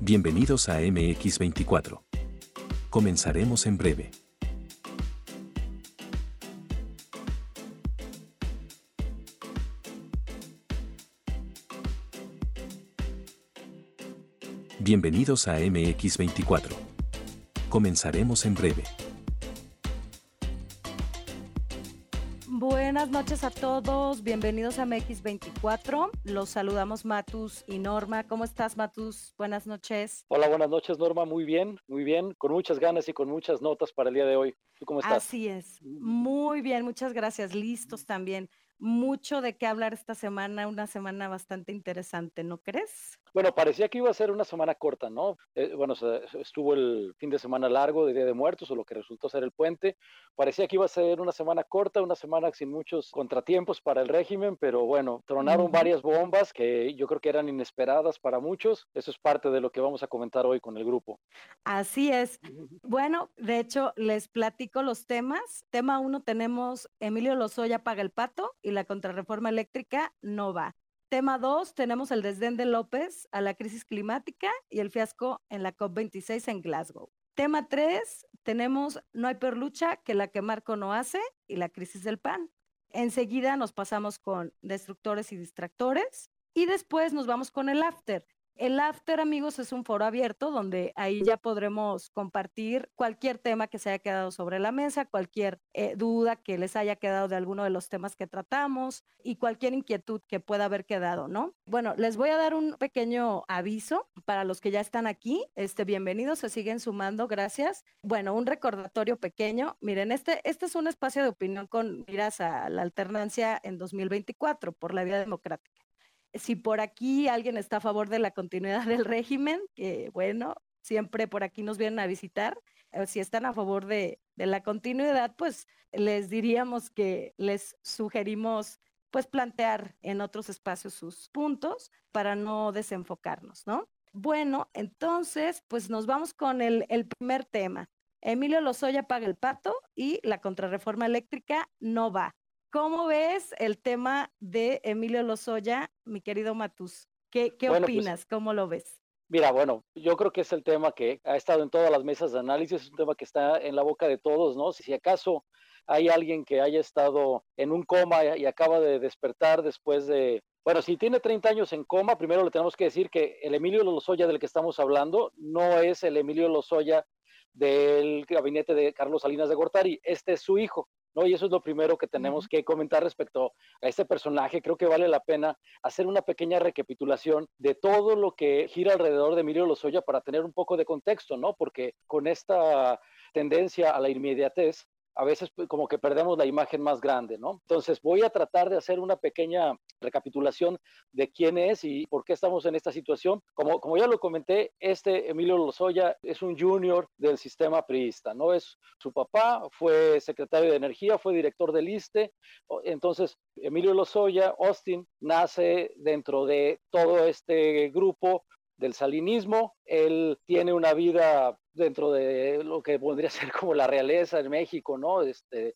Bienvenidos a MX24. Comenzaremos en breve. Bienvenidos a MX24. Comenzaremos en breve. Buenas noches a todos, bienvenidos a MX24. Los saludamos Matus y Norma. ¿Cómo estás, Matus? Buenas noches. Hola, buenas noches, Norma. Muy bien, muy bien, con muchas ganas y con muchas notas para el día de hoy. ¿Tú cómo estás? Así es, muy bien, muchas gracias. Listos también mucho de qué hablar esta semana, una semana bastante interesante, ¿no crees? Bueno, parecía que iba a ser una semana corta, ¿no? Eh, bueno, estuvo el fin de semana largo de Día de Muertos, o lo que resultó ser el puente. Parecía que iba a ser una semana corta, una semana sin muchos contratiempos para el régimen, pero bueno, tronaron varias bombas que yo creo que eran inesperadas para muchos. Eso es parte de lo que vamos a comentar hoy con el grupo. Así es. Bueno, de hecho, les platico los temas. Tema uno tenemos Emilio Lozoya paga el pato y la contrarreforma eléctrica no va. Tema 2, tenemos el desdén de López a la crisis climática y el fiasco en la COP26 en Glasgow. Tema 3, tenemos No hay peor lucha que la que Marco no hace y la crisis del PAN. Enseguida nos pasamos con destructores y distractores y después nos vamos con el after, el after, amigos, es un foro abierto donde ahí ya podremos compartir cualquier tema que se haya quedado sobre la mesa, cualquier eh, duda que les haya quedado de alguno de los temas que tratamos y cualquier inquietud que pueda haber quedado, ¿no? Bueno, les voy a dar un pequeño aviso para los que ya están aquí. Este, bienvenidos, se siguen sumando, gracias. Bueno, un recordatorio pequeño. Miren, este, este es un espacio de opinión con miras a la alternancia en 2024 por la vía democrática si por aquí alguien está a favor de la continuidad del régimen, que bueno, siempre por aquí nos vienen a visitar, eh, si están a favor de, la continuidad, pues les diríamos que les sugerimos pues plantear en otros espacios sus puntos para no desenfocarnos, ¿no? Bueno, entonces, pues nos vamos con el, el primer tema. Emilio Lozoya paga el pato y la contrarreforma eléctrica no va. ¿Cómo ves el tema de Emilio Lozoya, mi querido Matus? ¿Qué, qué pues opinas? ¿Cómo lo ves? Mira, bueno, yo creo que es el tema que ha estado en todas las mesas de análisis, es un tema que está en la boca de todos, ¿no? Si acaso hay alguien que haya estado en un coma y acaba de despertar después de, bueno, si tiene 30 años en coma, primero le tenemos que decir que el Emilio Lozoya del que estamos hablando no es el Emilio Lozoya del gabinete de Carlos Salinas de Gortari, este es su hijo. ¿No? Y eso es lo primero que tenemos que comentar respecto a este personaje. Creo que vale la pena hacer una pequeña recapitulación de todo lo que gira alrededor de Emilio Lozoya para tener un poco de contexto, ¿no? Porque con esta tendencia a la inmediatez, a veces pues, como que perdemos la imagen más grande, ¿no? Entonces voy a tratar de hacer una pequeña recapitulación de quién es y por qué estamos en esta situación. Como, como ya lo comenté, este Emilio Lozoya es un junior del sistema priista, ¿no? Es su papá, fue secretario de Energía, fue director del ISTE. Entonces, Emilio Lozoya, Austin, nace dentro de todo este grupo del salinismo. Él tiene una vida dentro de lo que podría ser como la realeza en México, ¿no? Este,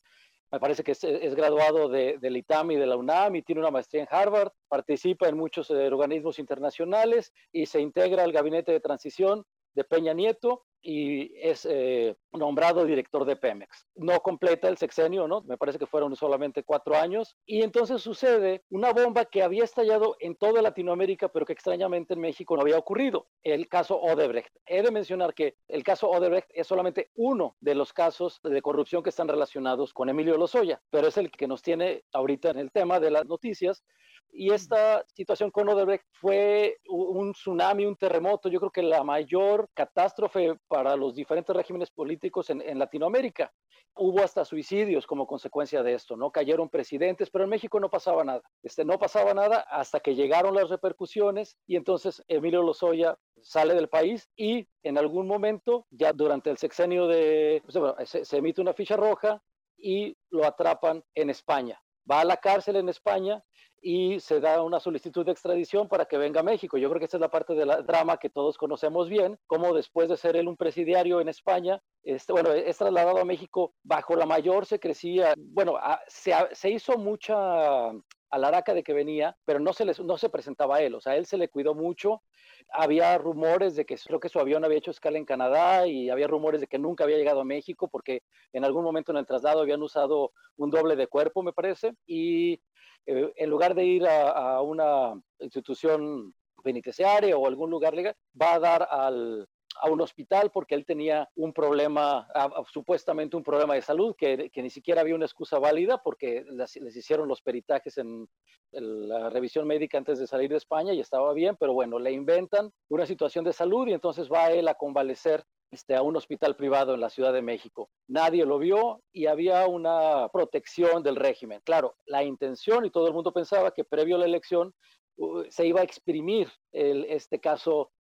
me parece que es, graduado de, del ITAM y de la UNAM tiene una maestría en Harvard, participa en muchos eh, organismos internacionales y se integra al gabinete de transición de Peña Nieto y es eh, nombrado director de Pemex. No completa el sexenio, ¿no? Me parece que fueron solamente cuatro años. Y entonces sucede una bomba que había estallado en toda Latinoamérica, pero que extrañamente en México no había ocurrido. El caso Odebrecht. He de mencionar que el caso Odebrecht es solamente uno de los casos de corrupción que están relacionados con Emilio Lozoya, pero es el que nos tiene ahorita en el tema de las noticias y esta situación con Odebrecht fue un tsunami, un terremoto, yo creo que la mayor catástrofe para los diferentes regímenes políticos en, Latinoamérica. Hubo hasta suicidios como consecuencia de esto, ¿no? Cayeron presidentes, pero en México no pasaba nada. Este, no pasaba nada hasta que llegaron las repercusiones y entonces Emilio Lozoya sale del país y en algún momento, ya durante el sexenio de, pues, se emite una ficha roja y lo atrapan en España. Va a la cárcel en España y se da una solicitud de extradición para que venga a México. Yo creo que esta es la parte del drama que todos conocemos bien, como después de ser él un presidiario en España, bueno, es trasladado a México bajo la mayor secrecía. Bueno, se hizo mucha alaraca de que venía, pero no se, les, no se presentaba a él, o sea, él se le cuidó mucho. Había rumores de que creo que su avión había hecho escala en Canadá y había rumores de que nunca había llegado a México porque en algún momento en el traslado habían usado un doble de cuerpo, me parece, y eh, en lugar de ir a, una institución penitenciaria o algún lugar legal, va a dar al, a un hospital porque él tenía un problema, supuestamente un problema de salud, que, ni siquiera había una excusa válida porque les, hicieron los peritajes en, la revisión médica antes de salir de España y estaba bien, pero bueno, le inventan una situación de salud y entonces va él a convalecer este, a un hospital privado en la Ciudad de México. Nadie lo vio y había una protección del régimen. Claro, la intención y todo el mundo pensaba que previo a la elección uh, se iba a exprimir el, este caso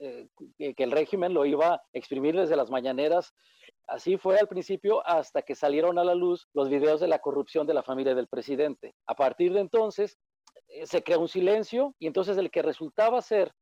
eh, que el régimen lo iba a exprimir desde las mañaneras. Así fue al principio hasta que salieron a la luz los videos de la corrupción de la familia del presidente. A partir de entonces eh, se creó un silencio y entonces el que resultaba ser,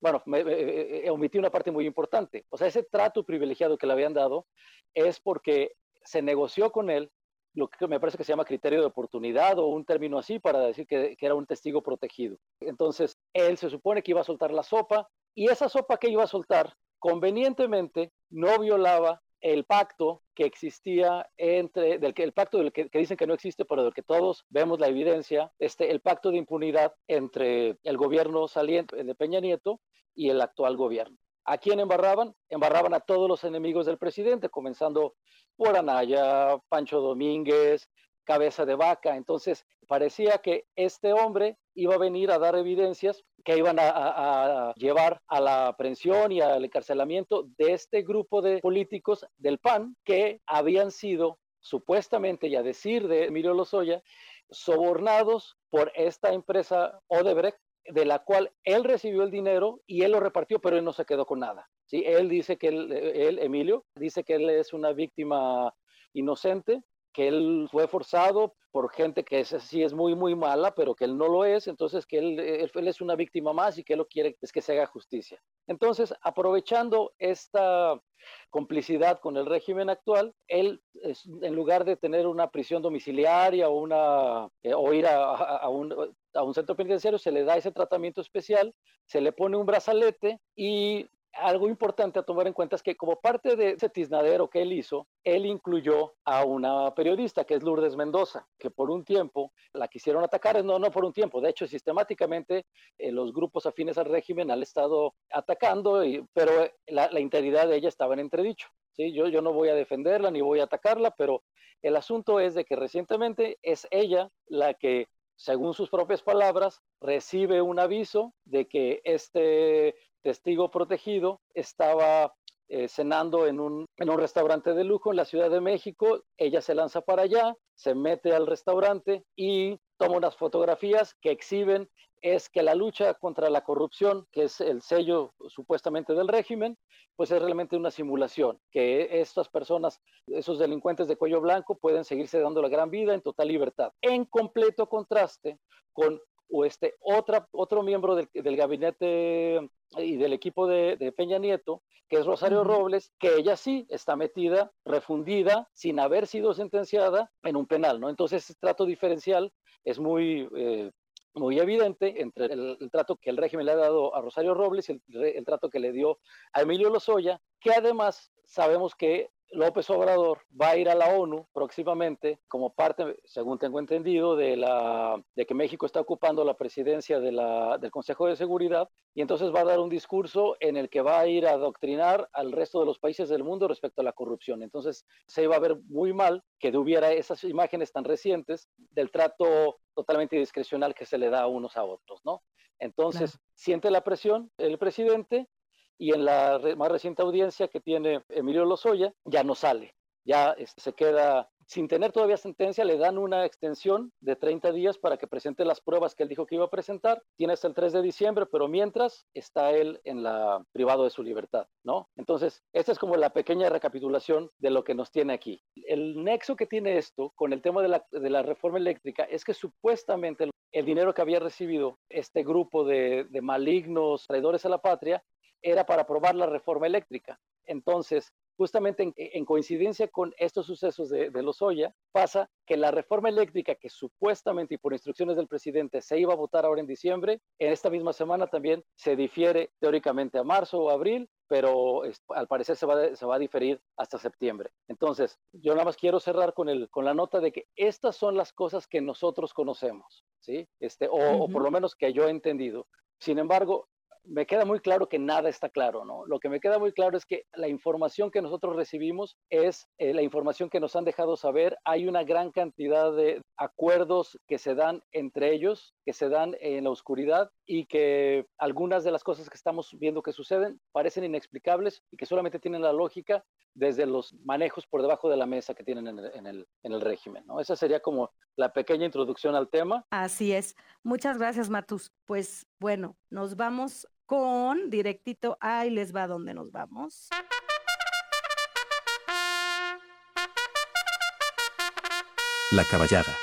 bueno, me, eh, omití una parte muy importante, o sea, ese trato privilegiado que le habían dado es porque se negoció con él lo que me parece que se llama criterio de oportunidad o un término así para decir que, que, era un testigo protegido. Entonces, él se supone que iba a soltar la sopa, y esa sopa que iba a soltar, convenientemente, no violaba el pacto que existía entre, del que, el pacto del que, dicen que no existe, pero del que todos vemos la evidencia, este, el pacto de impunidad entre el gobierno saliente de Peña Nieto y el actual gobierno. ¿A quién embarraban? Embarraban a todos los enemigos del presidente, comenzando por Anaya, Pancho Domínguez, cabeza de vaca. Entonces, parecía que este hombre iba a venir a dar evidencias que iban a, llevar a la aprehensión y al encarcelamiento de este grupo de políticos del PAN que habían sido supuestamente, y a decir de Emilio Lozoya, sobornados por esta empresa Odebrecht, de la cual él recibió el dinero y él lo repartió, pero él no se quedó con nada. ¿sí? Él dice que él, Emilio, dice que él es una víctima inocente, que él fue forzado por gente que es, sí es muy, muy mala, pero que él no lo es, entonces que él, él, es una víctima más y que él lo quiere es que se haga justicia. Entonces, aprovechando esta complicidad con el régimen actual, él, en lugar de tener una prisión domiciliaria o, una, eh, o ir a, a, un, a un centro penitenciario, se le da ese tratamiento especial, se le pone un brazalete y algo importante a tomar en cuenta es que como parte de ese tiznadero que él hizo, él incluyó a una periodista que es Lourdes Mendoza, que por un tiempo la quisieron atacar, no, no por un tiempo, de hecho sistemáticamente eh, los grupos afines al régimen han estado atacando, pero la, integridad de ella estaba en entredicho. ¿sí? Yo, yo no voy a defenderla ni voy a atacarla, pero el asunto es de que recientemente es ella la que según sus propias palabras, recibe un aviso de que este testigo protegido estaba eh, cenando en un, en un restaurante de lujo en la Ciudad de México. Ella se lanza para allá, se mete al restaurante y toma unas fotografías que exhiben es que la lucha contra la corrupción, que es el sello supuestamente del régimen, pues es realmente una simulación, que estas personas, esos delincuentes de cuello blanco, pueden seguirse dando la gran vida en total libertad, en completo contraste con o este, otra, otro miembro del, del gabinete y del equipo de, Peña Nieto, que es Rosario Robles, que ella sí está metida, refundida, sin haber sido sentenciada en un penal, ¿no? Entonces, ese trato diferencial es muy, eh, muy evidente entre el, trato que el régimen le ha dado a Rosario Robles y el, el trato que le dio a Emilio Lozoya, que además sabemos que López Obrador va a ir a la ONU próximamente como parte, según tengo entendido, de, la, de que México está ocupando la presidencia de la, del Consejo de Seguridad y entonces va a dar un discurso en el que va a ir a adoctrinar al resto de los países del mundo respecto a la corrupción. Entonces se iba a ver muy mal que hubiera esas imágenes tan recientes del trato totalmente discrecional que se le da a unos a otros, ¿no? Entonces, siente la presión el presidente y en la más reciente audiencia que tiene Emilio Lozoya ya no sale, ya este, se queda sin tener todavía sentencia, le dan una extensión de 30 días para que presente las pruebas que él dijo que iba a presentar. Tiene hasta el 3 de diciembre, pero mientras está él en la privado de su libertad, ¿no? Entonces, esta es como la pequeña recapitulación de lo que nos tiene aquí. El nexo que tiene esto con el tema de la, de la reforma eléctrica es que supuestamente el dinero que había recibido este grupo de, de malignos traidores a la patria era para aprobar la reforma eléctrica. Entonces, justamente en, coincidencia con estos sucesos de, de Lozoya, pasa que la reforma eléctrica que supuestamente y por instrucciones del presidente se iba a votar ahora en diciembre, en esta misma semana también se difiere teóricamente a marzo o abril, pero al parecer se va, se va a diferir hasta septiembre. Entonces, yo nada más quiero cerrar con, el, con la nota de que estas son las cosas que nosotros conocemos, ¿sí? Este, o, o por lo menos que yo he entendido. Sin embargo, me queda muy claro que nada está claro, ¿no? Lo que me queda muy claro es que la información que nosotros recibimos es eh, la información que nos han dejado saber. Hay una gran cantidad de acuerdos que se dan entre ellos, que se dan en la oscuridad y que algunas de las cosas que estamos viendo que suceden parecen inexplicables y que solamente tienen la lógica desde los manejos por debajo de la mesa que tienen en el, en el, en el régimen, ¿no? Esa sería como la pequeña introducción al tema. Así es. Muchas gracias, Matus. Pues bueno, nos vamos con directito, ahí les va donde nos vamos. La caballada.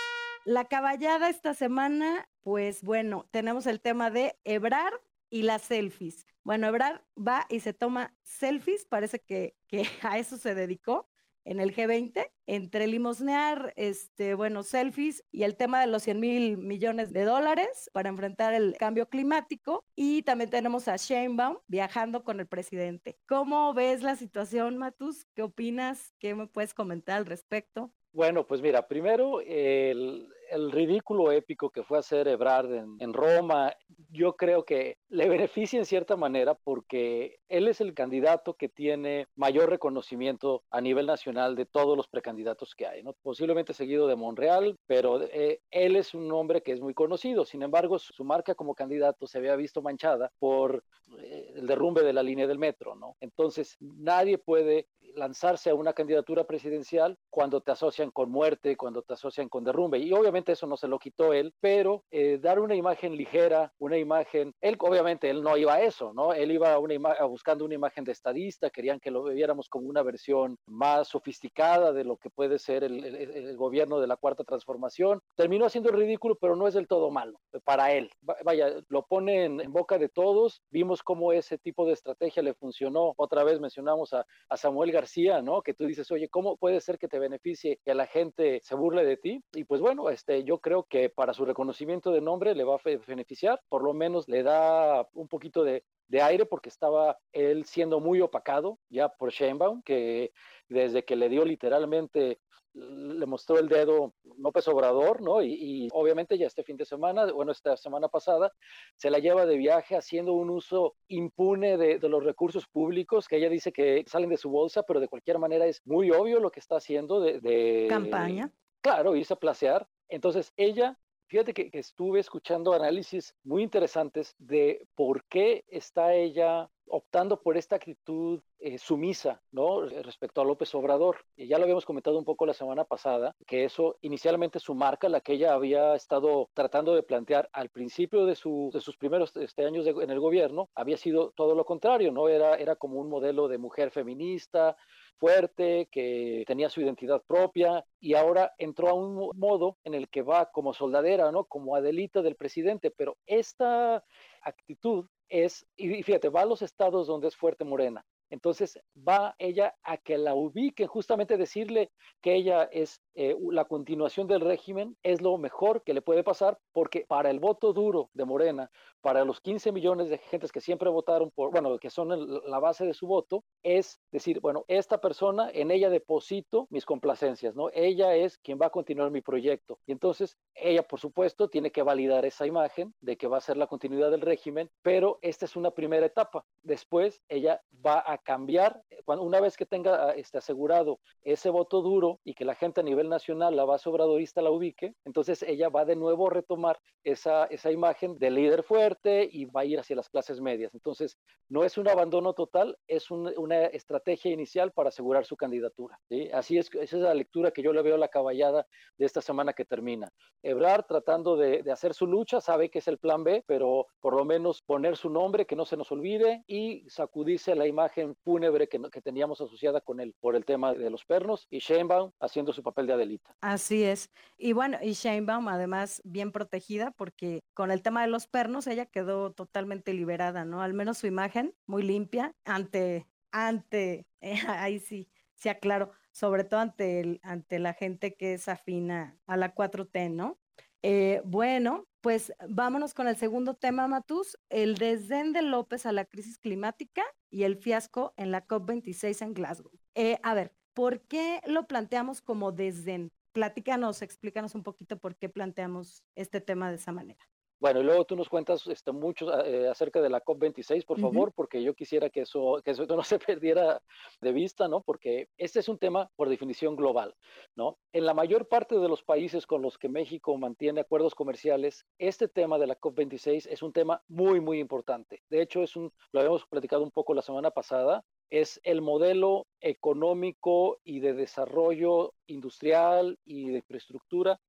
La caballada esta semana, pues bueno, tenemos el tema de Ebrar y las selfies. Bueno, Ebrar va y se toma selfies, parece que, que a eso se dedicó en el G20 entre limosnear, este, bueno, selfies y el tema de los 100 mil millones de dólares para enfrentar el cambio climático. Y también tenemos a Sheinbaum viajando con el presidente. ¿Cómo ves la situación, Matus? ¿Qué opinas? ¿Qué me puedes comentar al respecto? Bueno, pues mira, primero el, el ridículo épico que fue hacer Ebrard en, Roma, yo creo que le beneficia en cierta manera porque él es el candidato que tiene mayor reconocimiento a nivel nacional de todos los precandidatos que hay, ¿no? Posiblemente seguido de Monreal, pero eh, él es un hombre que es muy conocido. Sin embargo, su, marca como candidato se había visto manchada por eh, el derrumbe de la línea del metro, ¿no? Entonces, nadie puede lanzarse a una candidatura presidencial cuando te asocian con muerte, cuando te asocian con derrumbe. Y obviamente eso no se lo quitó él, pero eh, dar una imagen ligera, una imagen, él obviamente él no iba a eso, ¿no? Él iba a una buscando una imagen de estadista, querían que lo viéramos como una versión más sofisticada de lo que puede ser el, el, gobierno de la cuarta transformación. Terminó haciendo el ridículo, pero no es del todo malo para él. Vaya, lo pone en, boca de todos. Vimos cómo ese tipo de estrategia le funcionó. Otra vez mencionamos a, a Samuel García, ¿no? Que tú dices, oye, ¿cómo puede ser que te beneficie que la gente se burle de ti? Y pues bueno, este, yo creo que para su reconocimiento de nombre le va a beneficiar, por lo menos le da un poquito de, aire porque estaba él siendo muy opacado ya por Sheinbaum, que desde que le dio literalmente le mostró el dedo López Obrador, ¿no? Y, obviamente ya este fin de semana, bueno, esta semana pasada, se la lleva de viaje haciendo un uso impune de, los recursos públicos, que ella dice que salen de su bolsa, pero de cualquier manera es muy obvio lo que está haciendo de... de Campaña. Claro, irse a placear. Entonces ella Fíjate que, estuve escuchando análisis muy interesantes de por qué está ella optando por esta actitud eh, sumisa, ¿no? Respecto a López Obrador. Ya lo habíamos comentado un poco la semana pasada, que eso inicialmente su marca, la que ella había estado tratando de plantear al principio de, su, de sus primeros este, años en el gobierno, había sido todo lo contrario, ¿no? Era, era como un modelo de mujer feminista, fuerte, que tenía su identidad propia y ahora entró a un modo en el que va como soldadera, ¿no? Como Adelita del presidente, pero esta actitud es, y fíjate, va a los estados donde es fuerte Morena, entonces va ella a que la ubiquen, justamente decirle que ella es eh, la continuación del régimen, es lo mejor que le puede pasar, porque para el voto duro de Morena, para los 15 millones de gentes que siempre votaron por, bueno, que son la base de su voto, es decir, bueno, esta persona, en ella deposito mis complacencias, ¿no? Ella es quien va a continuar mi proyecto. Y entonces ella, por supuesto, tiene que validar esa imagen de que va a ser la continuidad del régimen, pero esta es una primera etapa. Después ella va a cambiar, eh, cuando, una vez que tenga este, asegurado ese voto duro y que la gente a nivel nacional, la base obradorista la ubique, entonces ella va de nuevo a retomar esa, esa imagen de líder fuerte y va a ir hacia las clases medias. Entonces, no es un abandono total, es una estrategia inicial para asegurar su candidatura. Así es, esa es la lectura que yo le veo a la caballada de esta semana que termina. Ebrard tratando de, de hacer su lucha, sabe que es el plan B, pero por lo menos poner su nombre, que no se nos olvide, y sacudirse la imagen fúnebre que, que teníamos asociada con él por el tema de los pernos y Sheinbaum haciendo su papel de Adelita. Así es. Y bueno, y Sheinbaum además bien protegida porque con el tema de los pernos ella quedó totalmente liberada, ¿no? Al menos su imagen muy limpia ante ante, ahí sí, sí aclaro, sobre todo ante, el, ante la gente que es afina a la 4T, ¿no? Eh, bueno, pues vámonos con el segundo tema, Matus, el desdén de López a la crisis climática y el fiasco en la COP26 en Glasgow. Eh, a ver, ¿por qué lo planteamos como desdén? Platícanos, explícanos un poquito por qué planteamos este tema de esa manera. Bueno, y luego tú nos cuentas este, mucho eh, acerca de la COP26, por favor, porque yo quisiera que eso, que eso no se perdiera de vista, ¿no? Porque este es un tema por definición global, ¿no? En la mayor parte de los países con los que México mantiene acuerdos comerciales, este tema de la COP26 es un tema muy, muy importante. De hecho, es un, lo habíamos platicado un poco la semana pasada, es el modelo económico y de desarrollo industrial y de infraestructura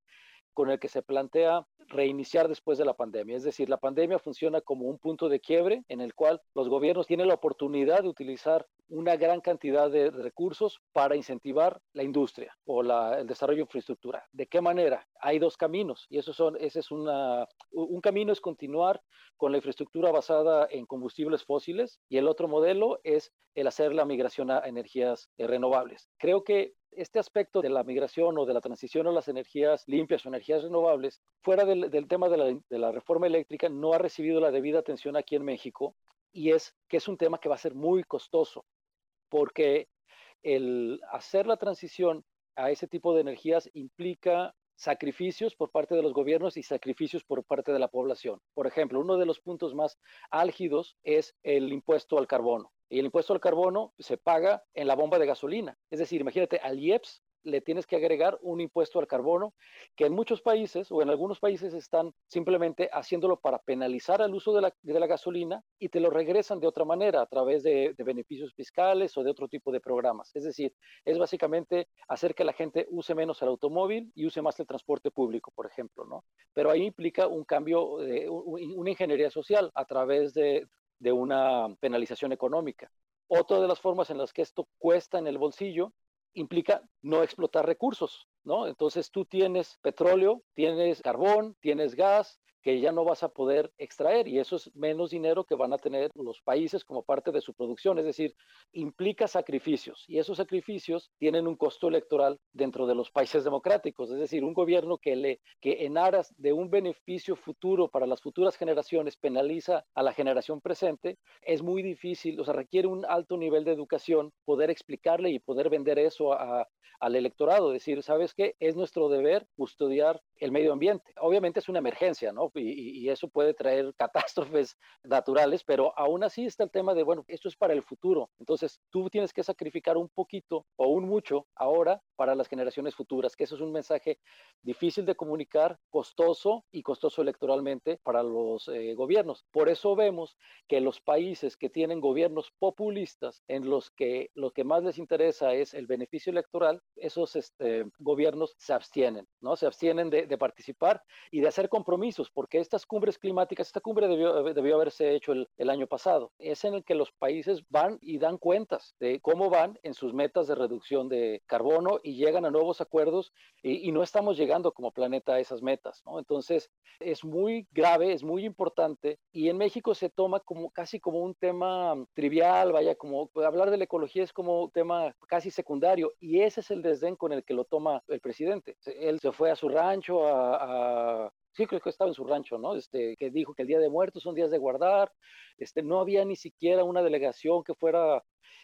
con el que se plantea reiniciar después de la pandemia. Es decir, la pandemia funciona como un punto de quiebre en el cual los gobiernos tienen la oportunidad de utilizar una gran cantidad de recursos para incentivar la industria o el desarrollo de infraestructura. ¿De qué manera? Hay dos caminos y esos son, ese es una, un camino es continuar con la infraestructura basada en combustibles fósiles y el otro modelo es el hacer la migración a energías eh, renovables. Creo que este aspecto de la migración o de la transición a las energías limpias o energías renovables, fuera del, tema de la, de la, reforma eléctrica, no ha recibido la debida atención aquí en México y es que es un tema que va a ser muy costoso, porque el hacer la transición a ese tipo de energías implica sacrificios por parte de los gobiernos y sacrificios por parte de la población. Por ejemplo, uno de los puntos más álgidos es el impuesto al carbono. Y el impuesto al carbono se paga en la bomba de gasolina. Es decir, imagínate, al IEPS le tienes que agregar un impuesto al carbono, que en muchos países o en algunos países están simplemente haciéndolo para penalizar el uso de la, gasolina y te lo regresan de otra manera a través de, beneficios fiscales o de otro tipo de programas. Es decir, es básicamente hacer que la gente use menos el automóvil y use más el transporte público, por ejemplo, ¿no? Pero ahí implica un cambio, de, una ingeniería social a través de, de una penalización económica. Otra de las formas en las que esto cuesta en el bolsillo implica no explotar recursos, ¿no? Entonces tú tienes petróleo, tienes carbón, tienes gas, que ya no vas a poder extraer y eso es menos dinero que van a tener los países como parte de su producción, es decir, implica sacrificios y esos sacrificios tienen un costo electoral dentro de los países democráticos, es decir, un gobierno que le que en aras de un beneficio futuro para las futuras generaciones penaliza a la generación presente, es muy difícil, o sea, requiere un alto nivel de educación poder explicarle y poder vender eso a, al electorado, decir, ¿sabes qué? Es nuestro deber custodiar el medio ambiente. Obviamente es una emergencia, ¿no? Y, eso puede traer catástrofes naturales, pero aún así está el tema de, bueno, esto es para el futuro. Entonces, tú tienes que sacrificar un poquito o un mucho ahora para las generaciones futuras, que eso es un mensaje difícil de comunicar, costoso y costoso electoralmente para los eh, gobiernos. Por eso vemos que los países que tienen gobiernos populistas, en los que lo que más les interesa es el beneficio electoral, esos este, gobiernos se abstienen, ¿no? Se abstienen de, participar y de hacer compromisos, porque estas cumbres climáticas, esta cumbre debió, debió haberse hecho el, año pasado, es en el que los países van y dan cuentas de cómo van en sus metas de reducción de carbono y llegan a nuevos acuerdos y, no estamos llegando como planeta a esas metas. Entonces, es muy grave, es muy importante y en México se toma como casi como un tema trivial, vaya, como hablar de la ecología es como un tema casi secundario y ese es el desdén con el que lo toma el presidente. Él se fue a su rancho a, sí creo que estaba en su rancho, ¿no? Este, que dijo que el Día de Muertos son días de guardar, este, no había ni siquiera una delegación que fuera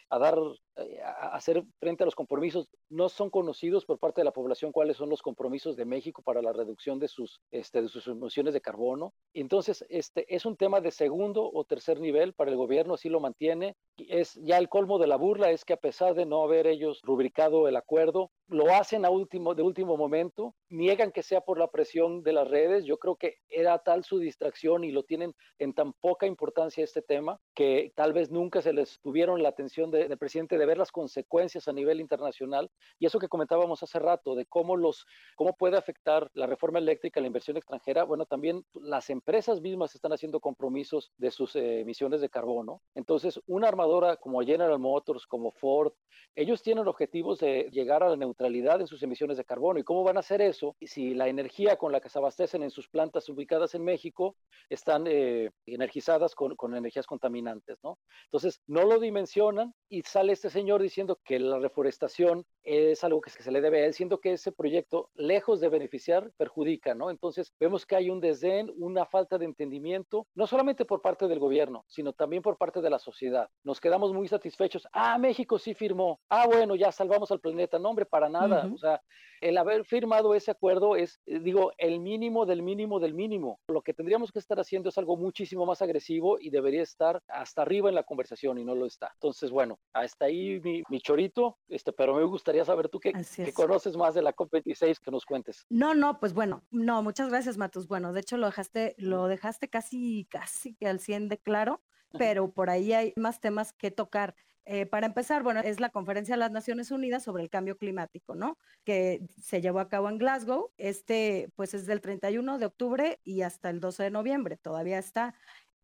a dar, eh, a hacer frente a los compromisos. No son conocidos por parte de la población cuáles son los compromisos de México para la reducción de sus, este, de sus emisiones de carbono. Entonces, este es un tema de segundo o tercer nivel para el gobierno, así lo mantiene. Es ya el colmo de la burla es que a pesar de no haber ellos rubricado el acuerdo, lo hacen a último, de último momento, niegan que sea por la presión de las redes. Yo creo que era tal su distracción y lo tienen en tan poca importancia este tema que tal vez nunca se les tuvieron la atención del presidente de ver las consecuencias a nivel internacional y eso que comentábamos hace rato de cómo los cómo puede afectar la reforma eléctrica la inversión extranjera, bueno, también las empresas mismas están haciendo compromisos de sus eh, emisiones de carbono. Entonces, una armadora como General Motors, como Ford, ellos tienen objetivos de llegar a la neutralidad en sus emisiones de carbono. ¿Y cómo van a hacer eso si la energía con la que se abastecen en sus plantas ubicadas en México están eh, energizadas con, con energías contaminantes, ¿no? Entonces, no lo dimensionan y sale este señor diciendo que la reforestación es algo que se le debe a él, siendo que ese proyecto, lejos de beneficiar, perjudica, ¿no? Entonces, vemos que hay un desdén, una falta de entendimiento, no solamente por parte del gobierno, sino también por parte de la sociedad. Nos quedamos muy satisfechos. Ah, México sí firmó. Ah, bueno, ya salvamos al planeta. No, hombre, para nada. O sea, el haber firmado ese acuerdo es, eh, digo, el mínimo del mínimo del mínimo. Lo que tendríamos que estar haciendo es algo muchísimo más agresivo y debería estar hasta arriba en la conversación y no lo está. Entonces, bueno, hasta ahí mi, mi chorito, este, pero me gustaría saber tú que, que conoces más de la COP26 que nos cuentes. No, no, pues bueno, no, muchas gracias, Matus. Bueno, de hecho lo dejaste, lo dejaste casi, casi que al 100 de claro, pero por ahí hay más temas que tocar. Eh, para empezar, bueno, es la conferencia de las Naciones Unidas sobre el cambio climático, ¿no? Que se llevó a cabo en Glasgow. Este, pues es del 31 de octubre y hasta el 12 de noviembre. Todavía está.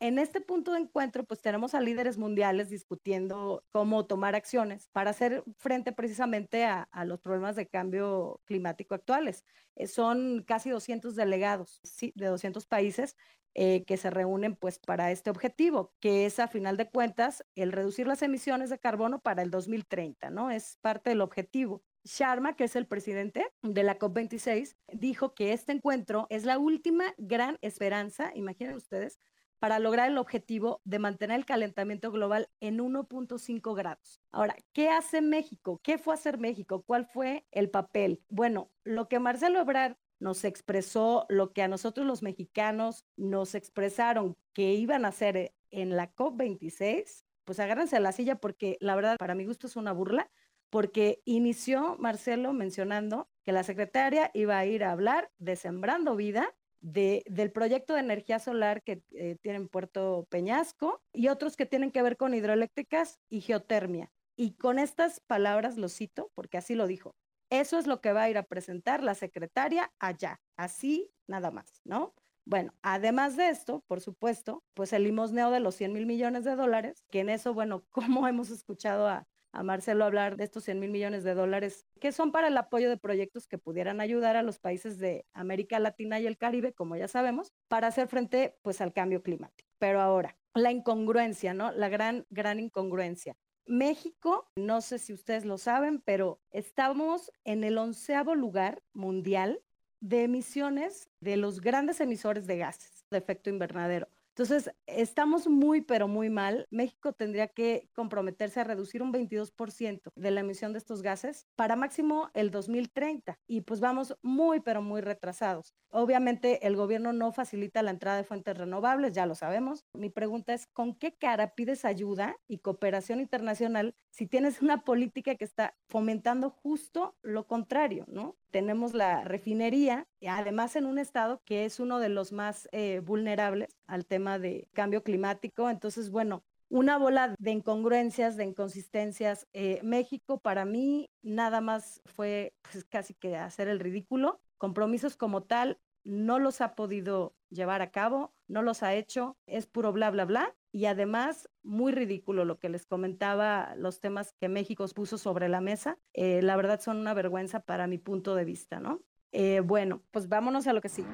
En este punto de encuentro, pues tenemos a líderes mundiales discutiendo cómo tomar acciones para hacer frente precisamente a, los problemas de cambio climático actuales. Eh, son casi 200 delegados sí, de 200 países eh, que se reúnen pues para este objetivo, que es a final de cuentas el reducir las emisiones de carbono para el 2030, ¿no? Es parte del objetivo. Sharma, que es el presidente de la COP26, dijo que este encuentro es la última gran esperanza, imaginen ustedes, para lograr el objetivo de mantener el calentamiento global en 1.5 grados. Ahora, ¿qué hace México? ¿Qué fue hacer México? ¿Cuál fue el papel? Bueno, lo que Marcelo Ebrard nos expresó, lo que a nosotros los mexicanos nos expresaron que iban a hacer en la COP26, pues agárrense a la silla porque la verdad para mi gusto es una burla, porque inició Marcelo mencionando que la secretaria iba a ir a hablar de Sembrando Vida del proyecto de energía solar que eh, tiene en Puerto Peñasco y otros que tienen que ver con hidroeléctricas y geotermia. Y con estas palabras lo cito, porque así lo dijo. Eso es lo que va a ir a presentar la secretaria allá, así nada más, ¿no? Bueno, además de esto, por supuesto, pues el limosneo de los 100 mil millones de dólares, que en eso, bueno, como hemos escuchado a, a Marcelo hablar de estos 100 mil millones de dólares que son para el apoyo de proyectos que pudieran ayudar a los países de América Latina y el Caribe, como ya sabemos, para hacer frente pues al cambio climático. Pero ahora, la incongruencia, ¿no? La gran, gran incongruencia. México, no sé si ustedes lo saben, pero estamos en el onceavo lugar mundial de emisiones de los grandes emisores de gases de efecto invernadero. Entonces, estamos muy, pero muy mal. México tendría que comprometerse a reducir un 22% de la emisión de estos gases para máximo el 2030. Y pues vamos muy, pero muy retrasados. Obviamente, el gobierno no facilita la entrada de fuentes renovables, ya lo sabemos. Mi pregunta es, ¿con qué cara pides ayuda y cooperación internacional si tienes una política que está fomentando justo lo contrario, ¿no? Tenemos la refinería, además en un estado que es uno de los más eh, vulnerables al tema de cambio climático. Entonces, bueno, una bola de incongruencias, de inconsistencias. Eh, México para mí nada más fue pues, casi que hacer el ridículo. Compromisos como tal no los ha podido llevar a cabo, no los ha hecho, es puro bla, bla, bla. Y además, muy ridículo lo que les comentaba, los temas que México puso sobre la mesa. Eh, la verdad son una vergüenza para mi punto de vista, ¿no? Eh, bueno, pues vámonos a lo que sigue.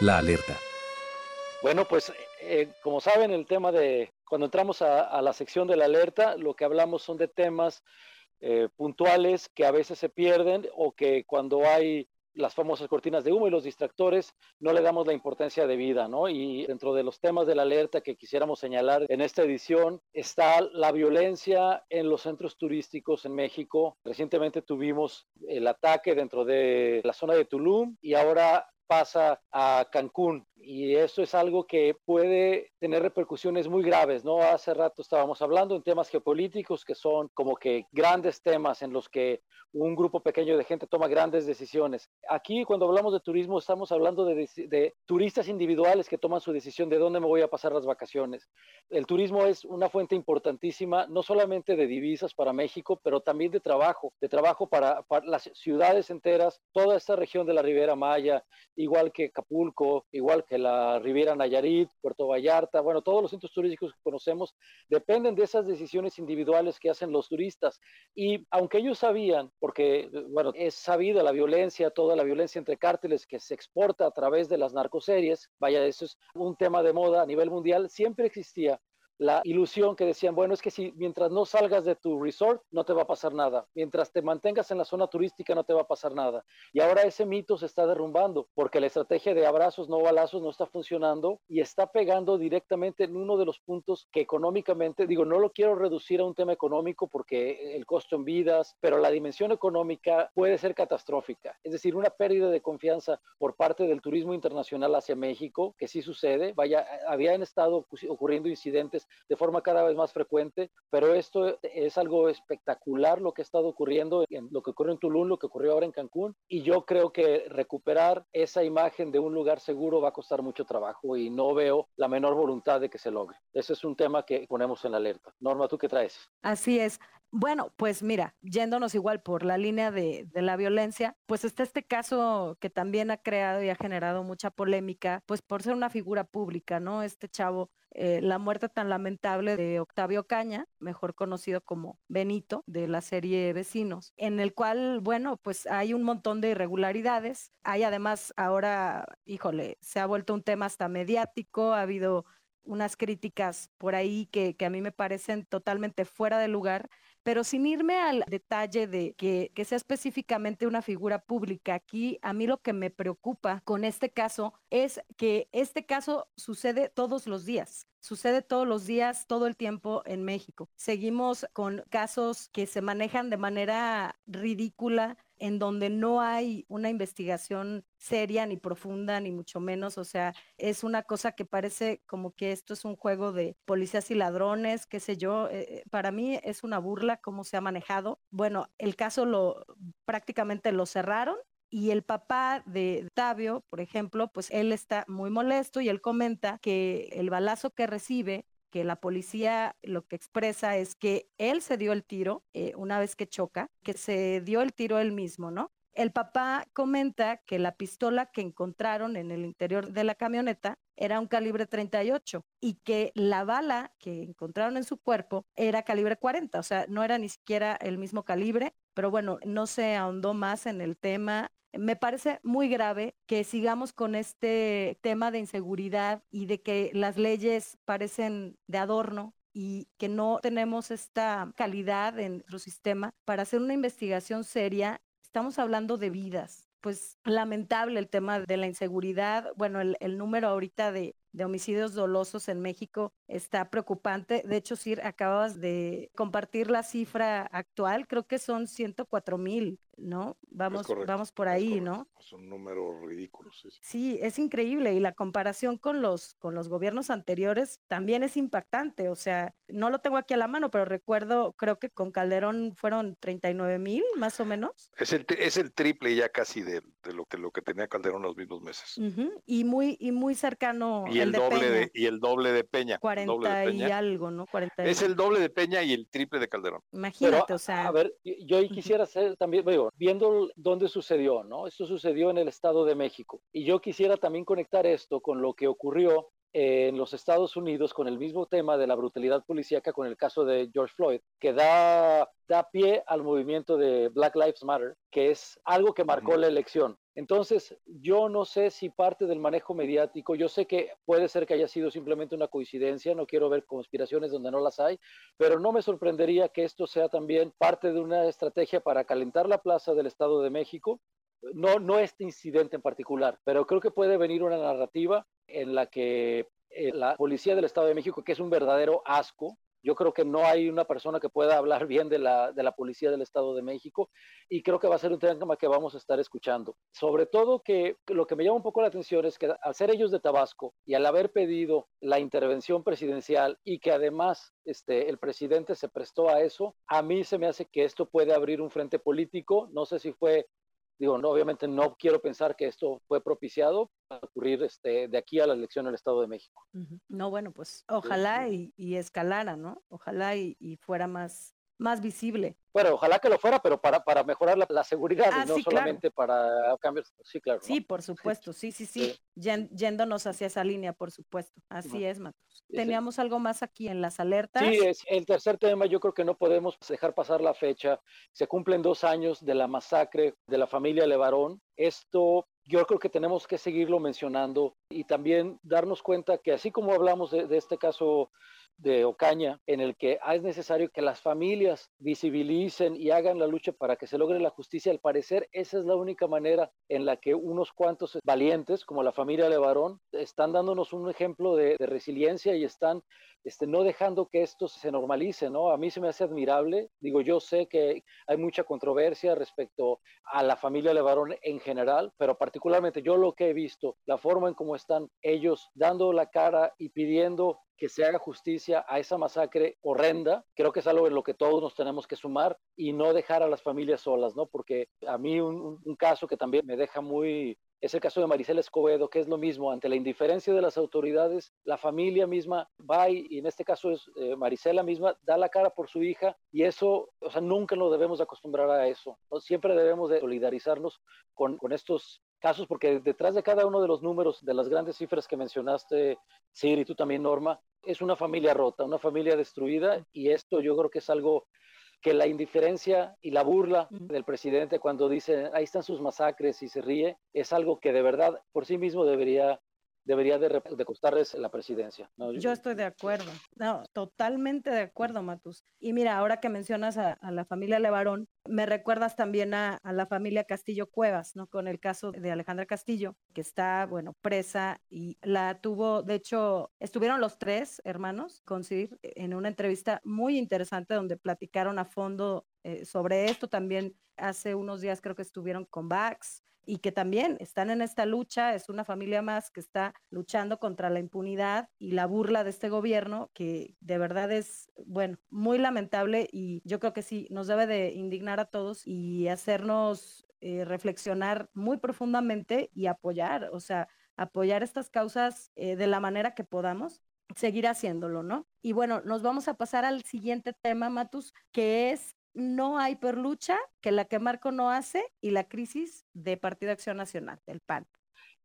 La alerta. Bueno, pues eh, como saben, el tema de cuando entramos a, la sección de la alerta, lo que hablamos son de temas puntuales que a veces se pierden o que cuando hay las famosas cortinas de humo y los distractores, no le damos la importancia de vida, ¿no? Y dentro de los temas de la alerta que quisiéramos señalar en esta edición está la violencia en los centros turísticos en México. Recientemente tuvimos el ataque dentro de la zona de Tulum y ahora pasa a Cancún y eso es algo que puede tener repercusiones muy graves, ¿no? Hace rato estábamos hablando en temas geopolíticos que son como que grandes temas en los que un grupo pequeño de gente toma grandes decisiones. Aquí cuando hablamos de turismo estamos hablando de, de turistas individuales que toman su decisión de dónde me voy a pasar las vacaciones. El turismo es una fuente importantísima, no solamente de divisas para México, pero también de trabajo, de trabajo para, para las ciudades enteras, toda esta región de la Ribera Maya, igual que Acapulco, igual que la Riviera Nayarit, Puerto Vallarta, bueno, todos los centros turísticos que conocemos dependen de esas decisiones individuales que hacen los turistas. Y aunque ellos sabían, porque, bueno, es sabida la violencia, toda la violencia entre cárteles que se exporta a través de las narcoseries, vaya, eso es un tema de moda a nivel mundial, siempre existía la ilusión que decían, bueno, es que si mientras no salgas de tu resort no te va a pasar nada, mientras te mantengas en la zona turística no te va a pasar nada. Y ahora ese mito se está derrumbando porque la estrategia de abrazos, no balazos no está funcionando y está pegando directamente en uno de los puntos que económicamente, digo, no lo quiero reducir a un tema económico porque el costo en vidas, pero la dimensión económica puede ser catastrófica. Es decir, una pérdida de confianza por parte del turismo internacional hacia México, que sí sucede, vaya, habían estado ocurriendo incidentes de forma cada vez más frecuente, pero esto es algo espectacular lo que ha estado ocurriendo, en lo que ocurrió en Tulum, lo que ocurrió ahora en Cancún, y yo creo que recuperar esa imagen de un lugar seguro va a costar mucho trabajo y no veo la menor voluntad de que se logre. Ese es un tema que ponemos en alerta. Norma, ¿tú qué traes? Así es. Bueno, pues mira, yéndonos igual por la línea de, la violencia, pues está este caso que también ha creado y ha generado mucha polémica, pues por ser una figura pública, ¿no? Este chavo, eh, la muerte tan lamentable de Octavio Caña, mejor conocido como Benito, de la serie Vecinos, en el cual, bueno, pues hay un montón de irregularidades. Hay además ahora, híjole, se ha vuelto un tema hasta mediático, ha habido unas críticas por ahí que, que a mí me parecen totalmente fuera de lugar pero sin irme al detalle de que, sea específicamente una figura pública, aquí a mí lo que me preocupa con este caso es que este caso sucede todos los días. Sucede todos los días, todo el tiempo en México. Seguimos con casos que se manejan de manera ridícula, en donde no hay una investigación seria ni profunda, ni mucho menos. O sea, es una cosa que parece como que esto es un juego de policías y ladrones, qué sé yo. Eh, para mí es una burla cómo se ha manejado. Bueno, el caso lo prácticamente lo cerraron y el papá de Octavio, por ejemplo, pues él está muy molesto y él comenta que el balazo que recibe que la policía lo que expresa es que él se dio el tiro eh, una vez que choca, que se dio el tiro él mismo, ¿no? El papá comenta que la pistola que encontraron en el interior de la camioneta era un calibre 38 y que la bala que encontraron en su cuerpo era calibre 40, o sea, no era ni siquiera el mismo calibre, pero bueno, no se ahondó más en el tema me parece muy grave que sigamos con este tema de inseguridad y de que las leyes parecen de adorno y que no tenemos esta calidad en nuestro sistema para hacer una investigación seria. Estamos hablando de vidas. Pues lamentable el tema de la inseguridad. Bueno, el, número ahorita de, de homicidios dolosos en México está preocupante. De hecho, Sir, acabas de compartir la cifra actual, creo que son 104 mil, ¿no? Vamos, vamos por ahí, ¿no? Son números ridículos. Sí. sí, es increíble y la comparación con los, con los gobiernos anteriores también es impactante. O sea, no lo tengo aquí a la mano, pero recuerdo, creo que con Calderón fueron 39 mil, más o menos. Es el, es el triple ya casi de, de, lo, que, lo que tenía Calderón los mismos meses. Uh -huh. y, muy, y muy cercano. Y el, doble Peña. de, y el doble de Peña. 40 y algo, ¿no? 40 es el doble de Peña y el triple de Calderón. Imagínate, Pero, o sea. A ver, yo quisiera hacer también, digo, viendo dónde sucedió, ¿no? Esto sucedió en el Estado de México. Y yo quisiera también conectar esto con lo que ocurrió en los Estados Unidos con el mismo tema de la brutalidad policíaca con el caso de George Floyd, que da, da pie al movimiento de Black Lives Matter, que es algo que marcó la elección. Entonces, yo no sé si parte del manejo mediático, yo sé que puede ser que haya sido simplemente una coincidencia, no quiero ver conspiraciones donde no las hay, pero no me sorprendería que esto sea también parte de una estrategia para calentar la plaza del Estado de México. No, no este incidente en particular, pero creo que puede venir una narrativa en la que eh, la policía del Estado de México, que es un verdadero asco, Yo creo que no hay una persona que pueda hablar bien de la, de la policía del Estado de México y creo que va a ser un tema que vamos a estar escuchando. Sobre todo que lo que me llama un poco la atención es que al ser ellos de Tabasco y al haber pedido la intervención presidencial y que además este, el presidente se prestó a eso, a mí se me hace que esto puede abrir un frente político. No sé si fue digo, no, obviamente no quiero pensar que esto fue propiciado para ocurrir este, de aquí a la elección del Estado de México. No, bueno, pues ojalá y, escalara, ¿no? Ojalá y, fuera más, más visible. Bueno, ojalá que lo fuera, pero para, para mejorar la, seguridad y ah, no solamente para cambios. Sí, claro. Sí, por supuesto, sí, sí, sí. Yéndonos hacia esa línea, por supuesto. Así es, Matos. Teníamos algo más aquí en las alertas. Sí, es el tercer tema. Yo creo que no podemos dejar pasar la fecha. Se cumplen dos años de la masacre de la familia Levarón. Esto yo creo que tenemos que seguirlo mencionando y también darnos cuenta que así como hablamos de, de este caso de Ocaña, en el que es necesario que las familias visibilicen y hagan la lucha para que se logre la justicia. Al parecer, esa es la única manera en la que unos cuantos valientes, como la familia Levarón, están dándonos un ejemplo de, resiliencia y están este, no dejando que esto se normalice, ¿no? A mí se me hace admirable. Digo, yo sé que hay mucha controversia respecto a la familia Levarón en general, pero particularmente yo lo que he visto, la forma en cómo están ellos dando la cara y pidiendo que se haga justicia a esa masacre horrenda, creo que es algo en lo que todos nos tenemos que sumar y no dejar a las familias solas, ¿no? Porque a mí un, caso que también me deja muy es el caso de Maricela Escobedo, que es lo mismo, ante la indiferencia de las autoridades, la familia misma va y, en este caso es eh, Marisela misma, da la cara por su hija y eso, o sea, nunca nos debemos acostumbrar a eso. Siempre debemos de solidarizarnos con, con estos casos, porque detrás de cada uno de los números, de las grandes cifras que mencionaste, Siri, tú también, Norma, es una familia rota, una familia destruida, y esto yo creo que es algo que la indiferencia y la burla del presidente cuando dice, ahí están sus masacres y se ríe, es algo que de verdad por sí mismo debería debería de, costarles la presidencia. Yo estoy de acuerdo, no, totalmente de acuerdo, Matus. Y mira, ahora que mencionas a, la familia Levarón, me recuerdas también a, la familia Castillo Cuevas, ¿no? Con el caso de Alejandra Castillo, que está, bueno, presa y la tuvo, de hecho, estuvieron los tres hermanos con en una entrevista muy interesante donde platicaron a fondo eh, sobre esto. También hace unos días creo que estuvieron con Bax y que también están en esta lucha, es una familia más que está luchando contra la impunidad y la burla de este gobierno, que de verdad es, bueno, muy lamentable y yo creo que sí, nos debe de indignar a todos y hacernos eh, reflexionar muy profundamente y apoyar, o sea, apoyar estas causas eh, de la manera que podamos seguir haciéndolo, ¿no? Y bueno, nos vamos a pasar al siguiente tema, Matus, que es no hay perlucha que la que Marco no hace y la crisis de Partido Acción Nacional, del PAN.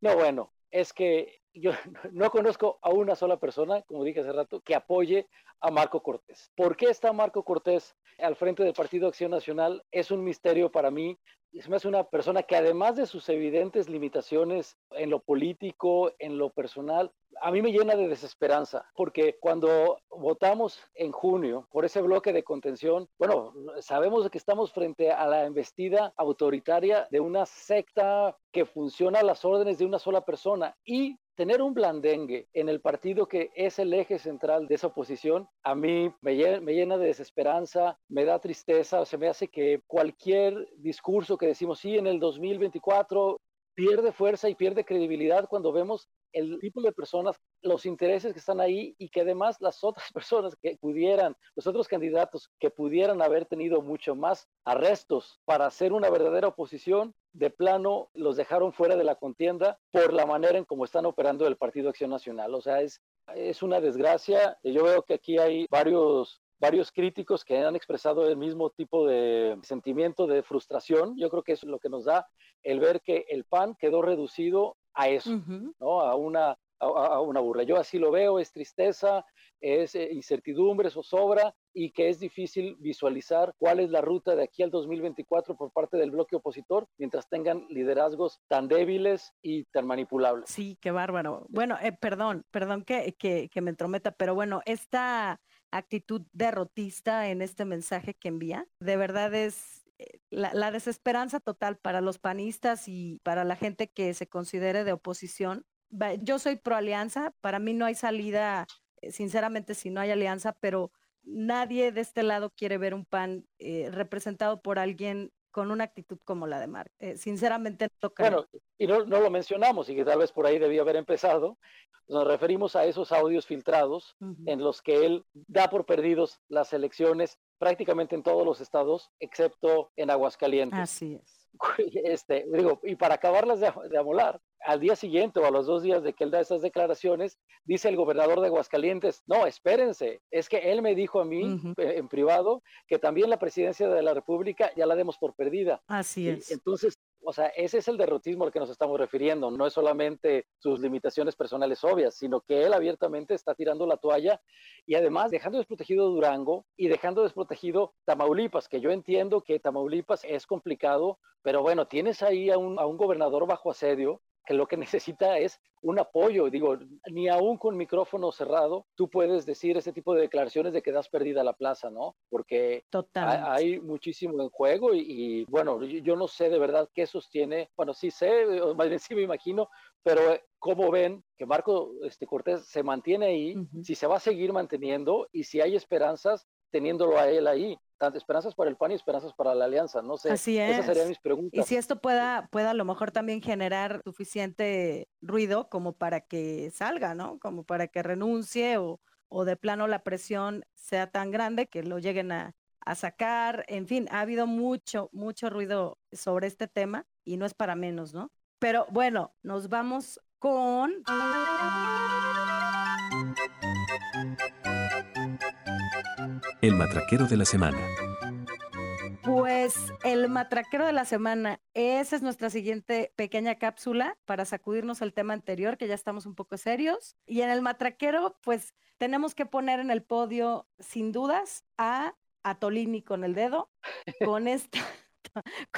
No, bueno, es que yo no conozco a una sola persona, como dije hace rato, que apoye a Marco Cortés. ¿Por qué está Marco Cortés al frente del Partido Acción Nacional? Es un misterio para mí. Es más una persona que además de sus evidentes limitaciones en lo político, en lo personal, a mí me llena de desesperanza, porque cuando votamos en junio por ese bloque de contención, bueno, sabemos que estamos frente a la embestida autoritaria de una secta que funciona a las órdenes de una sola persona y tener un blandengue en el partido que es el eje central de esa oposición, a mí me llena, de desesperanza, me da tristeza, o se me hace que cualquier discurso que decimos, sí, en el 2024 pierde fuerza y pierde credibilidad cuando vemos el tipo de personas, los intereses que están ahí y que además las otras personas que pudieran, los otros candidatos que pudieran haber tenido mucho más arrestos para hacer una verdadera oposición, de plano los dejaron fuera de la contienda por la manera en cómo están operando el Partido Acción Nacional. O sea, es, es una desgracia. Yo veo que aquí hay varios varios críticos que han expresado el mismo tipo de sentimiento de frustración. Yo creo que es lo que nos da el ver que el PAN quedó reducido a eso, ¿no? A una, a, una burla. Yo así lo veo, es tristeza, es eh, incertidumbre, zozobra y que es difícil visualizar cuál es la ruta de aquí al 2024 por parte del bloque opositor mientras tengan liderazgos tan débiles y tan manipulables. Sí, qué bárbaro. Bueno, eh, perdón, perdón que, que, que me entrometa, pero bueno, esta actitud derrotista en este mensaje que envía. De verdad es eh, la, desesperanza total para los panistas y para la gente que se considere de oposición. Yo soy pro alianza, para mí no hay salida, eh, sinceramente, si no hay alianza, pero nadie de este lado quiere ver un PAN eh, representado por alguien con una actitud como la de Mark. Eh, sinceramente, no Bueno, y no, no, lo mencionamos y que tal vez por ahí debía haber empezado. Nos referimos a esos audios filtrados en los que él da por perdidos las elecciones prácticamente en todos los estados, excepto en Aguascalientes. Así es. Este, digo, y para acabarlas de, de, amolar, al día siguiente o a los dos días de que él da esas declaraciones, dice el gobernador de Aguascalientes, no, espérense, es que él me dijo a mí uh -huh. en privado que también la presidencia de la República ya la demos por perdida. Así es. Y, entonces, o sea, ese es el derrotismo al que nos estamos refiriendo, no es solamente sus limitaciones personales obvias, sino que él abiertamente está tirando la toalla y además dejando desprotegido Durango y dejando desprotegido Tamaulipas, que yo entiendo que Tamaulipas es complicado, pero bueno, tienes ahí a un, a un gobernador bajo asedio que lo que necesita es un apoyo. Digo, ni aún con micrófono cerrado tú puedes decir ese tipo de declaraciones de que das perdida la plaza, ¿no? Porque hay, hay, muchísimo en juego y, y, bueno, yo no sé de verdad qué sostiene, bueno, sí sé, más bien sí me imagino, pero eh, cómo ven que Marco este, Cortés se mantiene ahí, uh -huh. si se va a seguir manteniendo y si hay esperanzas teniéndolo a él ahí. Esperanzas para el PAN y esperanzas para la alianza. No sé. Así es. Esas serían mis preguntas. Y si esto pueda, pueda a lo mejor también generar suficiente ruido como para que salga, ¿no? Como para que renuncie o, o de plano la presión sea tan grande que lo lleguen a, a sacar. En fin, ha habido mucho, mucho ruido sobre este tema y no es para menos, ¿no? Pero bueno, nos vamos con... El matraquero de la semana. Pues el matraquero de la semana, esa es nuestra siguiente pequeña cápsula para sacudirnos el tema anterior, que ya estamos un poco serios. Y en el matraquero, pues tenemos que poner en el podio, sin dudas, a Atolini con el dedo, con esta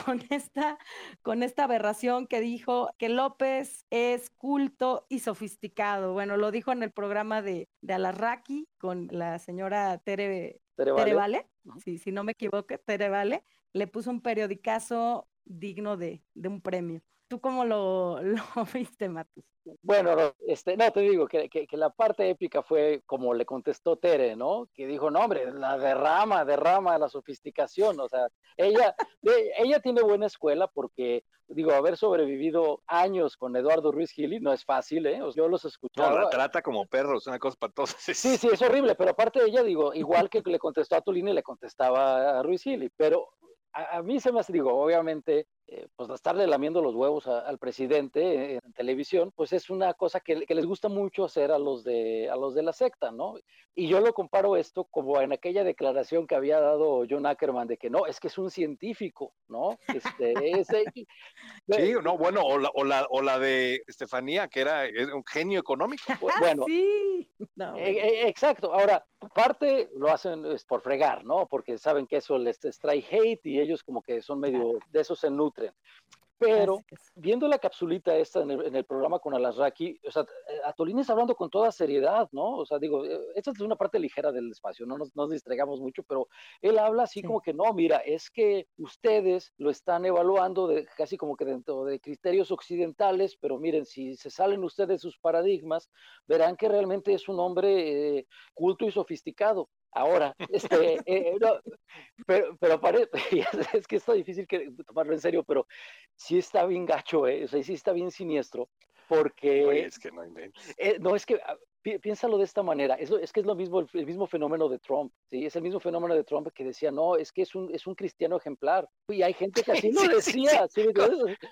con esta, con esta aberración que dijo que López es culto y sofisticado. Bueno, lo dijo en el programa de, de Alarraqui con la señora Tere, Tere Vale, Tere vale sí, si no me equivoco, Tere Vale, le puso un periodicazo digno de, de un premio. ¿Tú cómo lo, lo viste, Matus? Bueno, este, no, te digo que, que, que, la parte épica fue como le contestó Tere, ¿no? Que dijo, no, hombre, la derrama, derrama la sofisticación, o sea, ella, ella tiene buena escuela porque, digo, haber sobrevivido años con Eduardo Ruiz Gili no es fácil, ¿eh? O sea, yo los escuchaba. No, la trata como perros, una cosa espantosa. Sí, sí, es horrible, pero aparte de ella, digo, igual que le contestó a Tolini, le contestaba a Ruiz Gili, pero a, a, mí se me hace, digo, obviamente, eh, pues estarle lamiendo los huevos a, al presidente en, en, televisión, pues es una cosa que, que, les gusta mucho hacer a los, de, a los de la secta, ¿no? Y yo lo comparo esto como en aquella declaración que había dado John Ackerman de que no, es que es un científico, ¿no? Este, ese, sí, no, bueno, o la, o la, o la de Estefanía, que era un genio económico. Bueno, sí. no, eh, exacto. Ahora, parte lo hacen es por fregar, ¿no? Porque saben que eso les trae hate y ellos como que son medio, de eso se nutren. Pero viendo la capsulita esta en el, en el programa con Alasraki, o sea, Atolín está hablando con toda seriedad, ¿no? O sea, digo, esta es una parte ligera del espacio, no nos, nos distraigamos mucho, pero él habla así sí. como que no, mira, es que ustedes lo están evaluando de, casi como que dentro de criterios occidentales, pero miren, si se salen ustedes de sus paradigmas, verán que realmente es un hombre eh, culto y sofisticado. Ahora, este, eh, no, pero, pero parece, es que está difícil que, tomarlo en serio, pero sí está bien gacho, ¿eh? o sea, sí está bien siniestro, porque... Oye, es que no eh, no, es que piénsalo de esta manera, es, es que es lo mismo, el, el, mismo fenómeno de Trump, ¿sí? Es el mismo fenómeno de Trump que decía, no, es que es un, es un cristiano ejemplar. Y hay gente que así lo decía. Sí, sí, sí.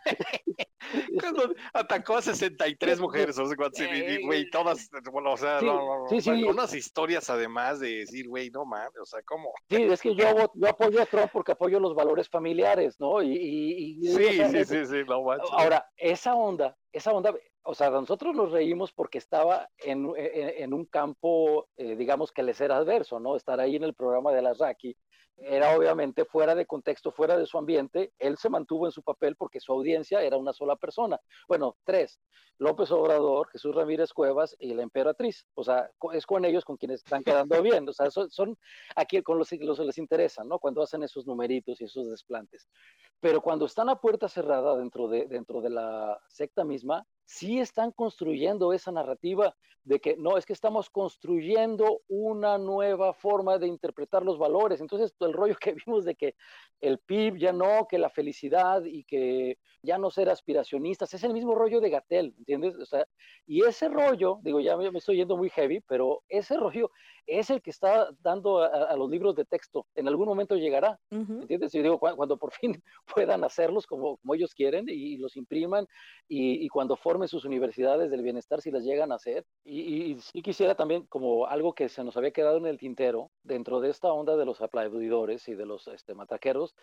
Cuando atacó a 63 mujeres, o sea, cuando se, güey, todas, bueno, o sea, no, no, no, unas historias además de decir, güey, no mames, o sea, ¿cómo? Sí, es que yo, yo apoyo a Trump porque apoyo los valores familiares, ¿no? Y, y, y sí, o sea, sí, sí, sí, no manches. Ahora, esa onda, esa onda, o sea, nosotros nos reímos porque estaba en, en, en un campo, eh, digamos que les era adverso, ¿no? Estar ahí en el programa de la Raki era obviamente fuera de contexto, fuera de su ambiente. Él se mantuvo en su papel porque su audiencia era una sola persona. Bueno, tres. López Obrador, Jesús Ramírez Cuevas y la emperatriz. O sea, es con ellos con quienes están quedando bien. O sea, son, son aquí con los que les interesa, ¿no? Cuando hacen esos numeritos y esos desplantes. Pero cuando están a puerta cerrada dentro de, dentro de la secta misma, sí están construyendo esa narrativa de que no, es que estamos construyendo una nueva forma de interpretar los valores. Entonces, el rollo que vimos de que el PIB ya no, que la felicidad y que ya no ser aspiracionistas, es el mismo rollo de Gatel, ¿entiendes? O sea, y ese rollo, digo, ya me estoy yendo muy heavy, pero ese rollo es el que está dando a, los libros de texto. En algún momento llegará, ¿entiendes? Y digo, cuando, por fin puedan hacerlos como, como ellos quieren y, los impriman y, cuando formen sus universidades del bienestar, si las llegan a hacer. Y, y sí quisiera también, como algo que se nos había quedado en el tintero, dentro de esta onda de los aplaudidores y de los este, matraqueros,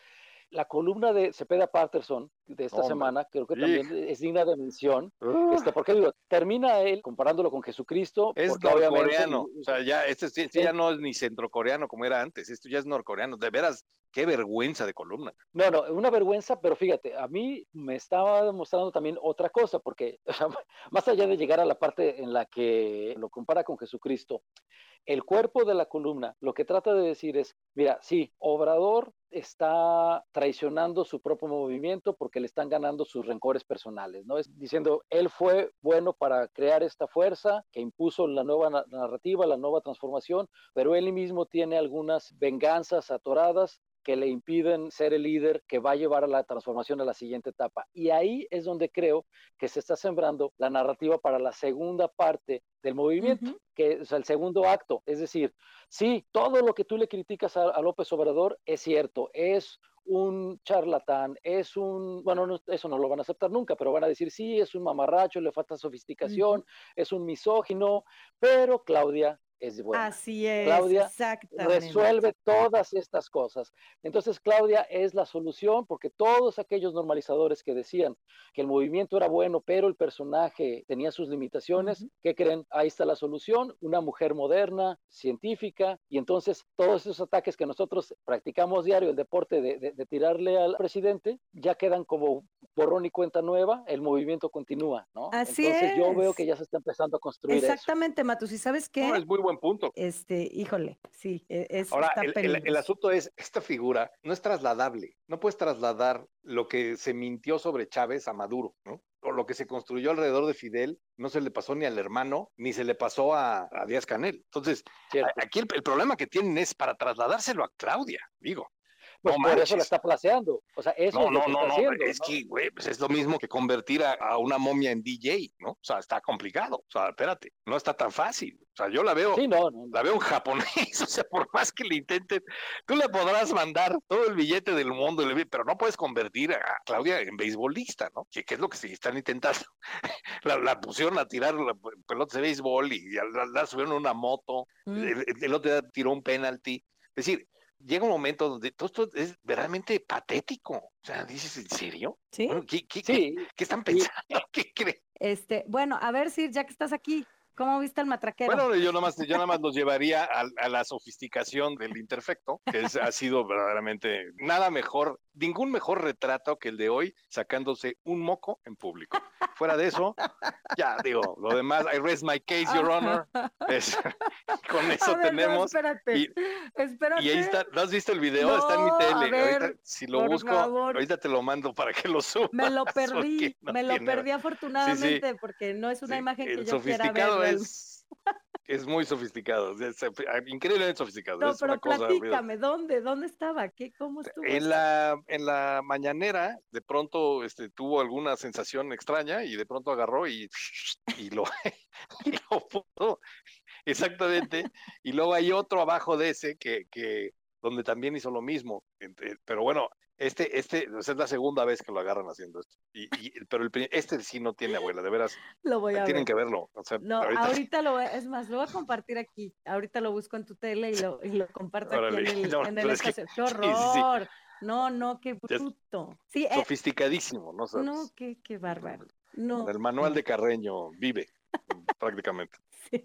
la columna de Cepeda Patterson de esta semana creo que también es digna de mención. Este, porque digo, termina él comparándolo con Jesucristo. Es norcoreano. O sea, ya, este, este ya no es ni centrocoreano como era antes. Esto ya es norcoreano. De veras, qué vergüenza de columna. No, no, una vergüenza, pero fíjate, a mí me estaba demostrando también otra cosa, porque más allá de llegar a la parte en la que lo compara con Jesucristo, el cuerpo de la columna lo que trata de decir es, mira, sí, Obrador está traicionando su propio movimiento porque le están ganando sus rencores personales, ¿no? Es diciendo, él fue bueno para crear esta fuerza que impuso la nueva narrativa, la nueva transformación, pero él mismo tiene algunas venganzas atoradas que le impiden ser el líder que va a llevar a la transformación a la siguiente etapa. Y ahí es donde creo que se está sembrando la narrativa para la segunda parte del movimiento, que es el segundo acto. Es decir, sí, todo lo que tú le criticas a, López Obrador es cierto, es un charlatán, es un, bueno, eso no lo van a aceptar nunca, pero van a decir, sí, es un mamarracho, le falta sofisticación, es un misógino, pero Claudia es buena. Así es. Claudia resuelve todas estas cosas. Entonces, Claudia es la solución porque todos aquellos normalizadores que decían que el movimiento era bueno, pero el personaje tenía sus limitaciones, ¿qué creen? Ahí está la solución, una mujer moderna, científica, y entonces todos esos ataques que nosotros practicamos diario, el deporte de, tirarle al presidente, ya quedan como borrón y cuenta nueva, el movimiento continúa, ¿no? Así entonces yo veo que ya se está empezando a construir. Exactamente, Matus, ¿y sabes qué? es muy buen punto. Este, híjole, sí, e, es. Ahora, el, asunto es, esta figura no es trasladable. No puedes trasladar lo que se mintió sobre Chávez a Maduro, ¿no? O lo que se construyó alrededor de Fidel no se le pasó ni al hermano, ni se le pasó a, Díaz Canel. Entonces, aquí el, el, problema que tienen es para trasladárselo a Claudia, digo. Pues por eso la está placeando. O sea, eso no, es lo no, que no, haciendo, es que, güey, pues es lo mismo que convertir a, una momia en DJ, ¿no? O sea, está complicado. O sea, espérate, no está tan fácil. O sea, yo la veo, sí, no, la veo en japonés. O sea, por más que le intenten, tú le podrás mandar todo el billete del mundo, pero no puedes convertir a Claudia en beisbolista, ¿no? Que, es lo que se están intentando. la, pusieron a tirar pelotas de béisbol y la, subieron una moto. Mm. El, el, otro día tiró un penalti. Es decir, llega un momento donde todo esto es verdaderamente patético. O sea, dices, ¿en serio? Sí. ¿qué, qué, están pensando? ¿Qué creen? Este, bueno, a ver, si ya que estás aquí, ¿Cómo viste el matraquero? Bueno, yo nada más, yo nada más los llevaría a, la sofisticación del imperfecto, que ha sido verdaderamente nada mejor, ningún mejor retrato que el de hoy sacándose un moco en público. Fuera de eso, ya digo, lo demás, I rest my case, Your Honor. con eso tenemos. espérate, y, espérate. Y ahí está, ¿no has visto el video? está en mi tele. si lo busco, ahorita te lo mando para que lo subas. Me lo perdí, me lo perdí afortunadamente, porque no es una imagen que yo quiera ver es, es muy sofisticado, es, increíblemente sofisticado. No, pero platícame, ¿dónde? ¿Dónde estaba? ¿Qué, ¿Cómo estuvo? En la, en la mañanera, de pronto este, tuvo alguna sensación extraña y de pronto agarró y, y lo, y lo puso. Exactamente. Y luego hay otro abajo de ese que, que donde también hizo lo mismo. Pero bueno, este, este, es la segunda vez que lo agarran haciendo esto. Y, pero el, este sí no tiene abuela, de veras. Lo voy a Tienen que verlo. no, ahorita, lo es más, lo voy a compartir aquí. Ahorita lo busco en tu tele y lo, y lo comparto aquí en el, en el espacio. ¡Qué horror! No, no, qué bruto. Sí, eh, sofisticadísimo, ¿no sabes? No, qué, qué bárbaro. No. El manual de Carreño vive, prácticamente. Sí.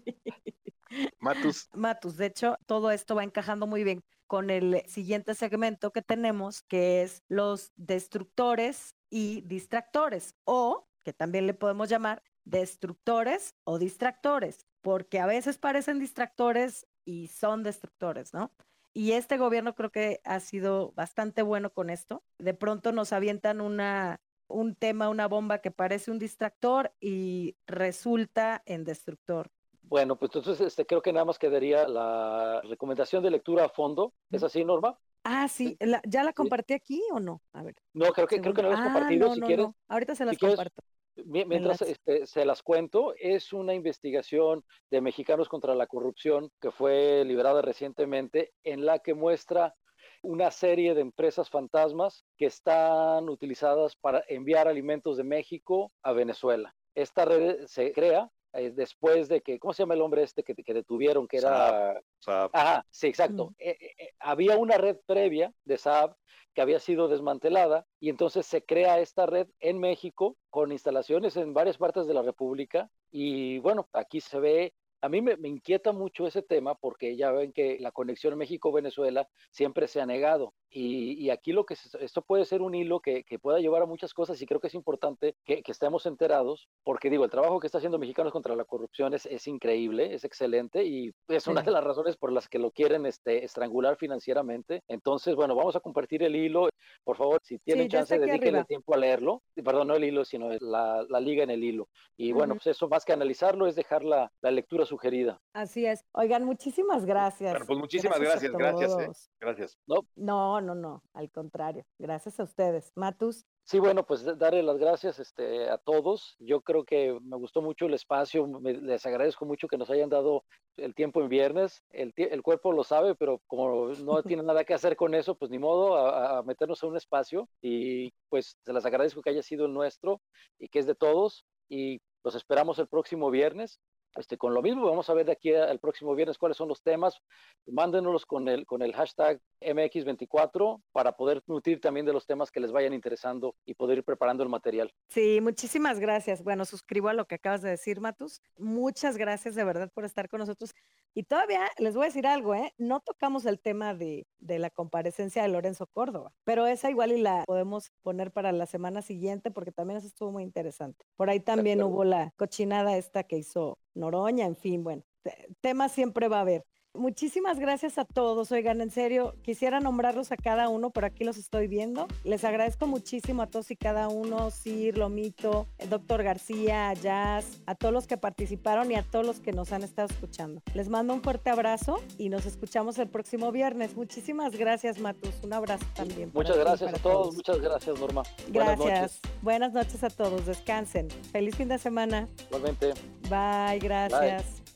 Matus. Matus, de hecho, todo esto va encajando muy bien con el siguiente segmento que tenemos, que es los destructores y distractores, o que también le podemos llamar destructores o distractores, porque a veces parecen distractores y son destructores, ¿no? Y este gobierno creo que ha sido bastante bueno con esto. De pronto nos avientan una un tema, una bomba que parece un distractor y resulta en destructor. Bueno, pues entonces este, creo que nada más quedaría la recomendación de lectura a fondo. ¿Es así, Norma? Ah, sí, ¿ya la compartí aquí o no? A ver. No, creo que, creo que no la has compartido. Ah, si quieres, Ahorita se las comparto. Mientras este, se las cuento, es una investigación de Mexicanos contra la Corrupción que fue liberada recientemente en la que muestra una serie de empresas fantasmas que están utilizadas para enviar alimentos de México a Venezuela. Esta red se crea eh, después de que, ¿cómo se llama el hombre este que, detuvieron? Que era... Saab. Ajá, sí, exacto. Eh, eh, había una red previa de Saab que había sido desmantelada y entonces se crea esta red en México con instalaciones en varias partes de la República y bueno, aquí se ve a mí me, inquieta mucho ese tema porque ya ven que la conexión México-Venezuela siempre se ha negado. Y, aquí lo que esto puede ser un hilo que, pueda llevar a muchas cosas y creo que es importante que, estemos enterados porque digo, el trabajo que está haciendo Mexicanos contra la corrupción es, es increíble, es excelente y es una de las razones por las que lo quieren este, estrangular financieramente. Entonces, bueno, vamos a compartir el hilo. Por favor, si tienen chance, dedíquenle tiempo a leerlo. Perdón, no el hilo, sino la, la liga en el hilo. Y bueno, pues eso más que analizarlo es dejar la, la lectura sugerida. Así es. Oigan, muchísimas gracias. pues muchísimas gracias, gracias. Gracias, ¿eh? gracias. No, no, no, no, al contrario. Gracias a ustedes. Matus. Sí, bueno, pues darle las gracias este, a todos. Yo creo que me gustó mucho el espacio. les agradezco mucho que nos hayan dado el tiempo en viernes. El, el cuerpo lo sabe, pero como no tiene nada que hacer con eso, pues ni modo a, a, meternos a un espacio. Y pues se les agradezco que haya sido el nuestro y que es de todos. Y los esperamos el próximo viernes. Este, con lo mismo, vamos a ver de aquí al próximo viernes cuáles son los temas. Mándenos con el, con el hashtag MX24 para poder nutrir también de los temas que les vayan interesando y poder ir preparando el material. Sí, muchísimas gracias. Bueno, suscribo a lo que acabas de decir, Matus. Muchas gracias de verdad por estar con nosotros. Y todavía les voy a decir algo, ¿eh? No tocamos el tema de, de la comparecencia de Lorenzo Córdoba, pero esa igual y la podemos poner para la semana siguiente porque también eso estuvo muy interesante. Por ahí también hubo la cochinada esta que hizo Noroña, en fin, bueno, temas siempre va a haber. Muchísimas gracias a todos. Oigan, en serio, quisiera nombrarlos a cada uno, pero aquí los estoy viendo. Les agradezco muchísimo a todos y cada uno, Sir, Lomito, el doctor García, Jazz, a todos los que participaron y a todos los que nos han estado escuchando. Les mando un fuerte abrazo y nos escuchamos el próximo viernes. Muchísimas gracias, Matus. Un abrazo también. Muchas gracias a todos. Muchas gracias, Norma. Gracias. Buenas noches. a todos. Descansen. Feliz fin de semana. Igualmente. Bye. Gracias.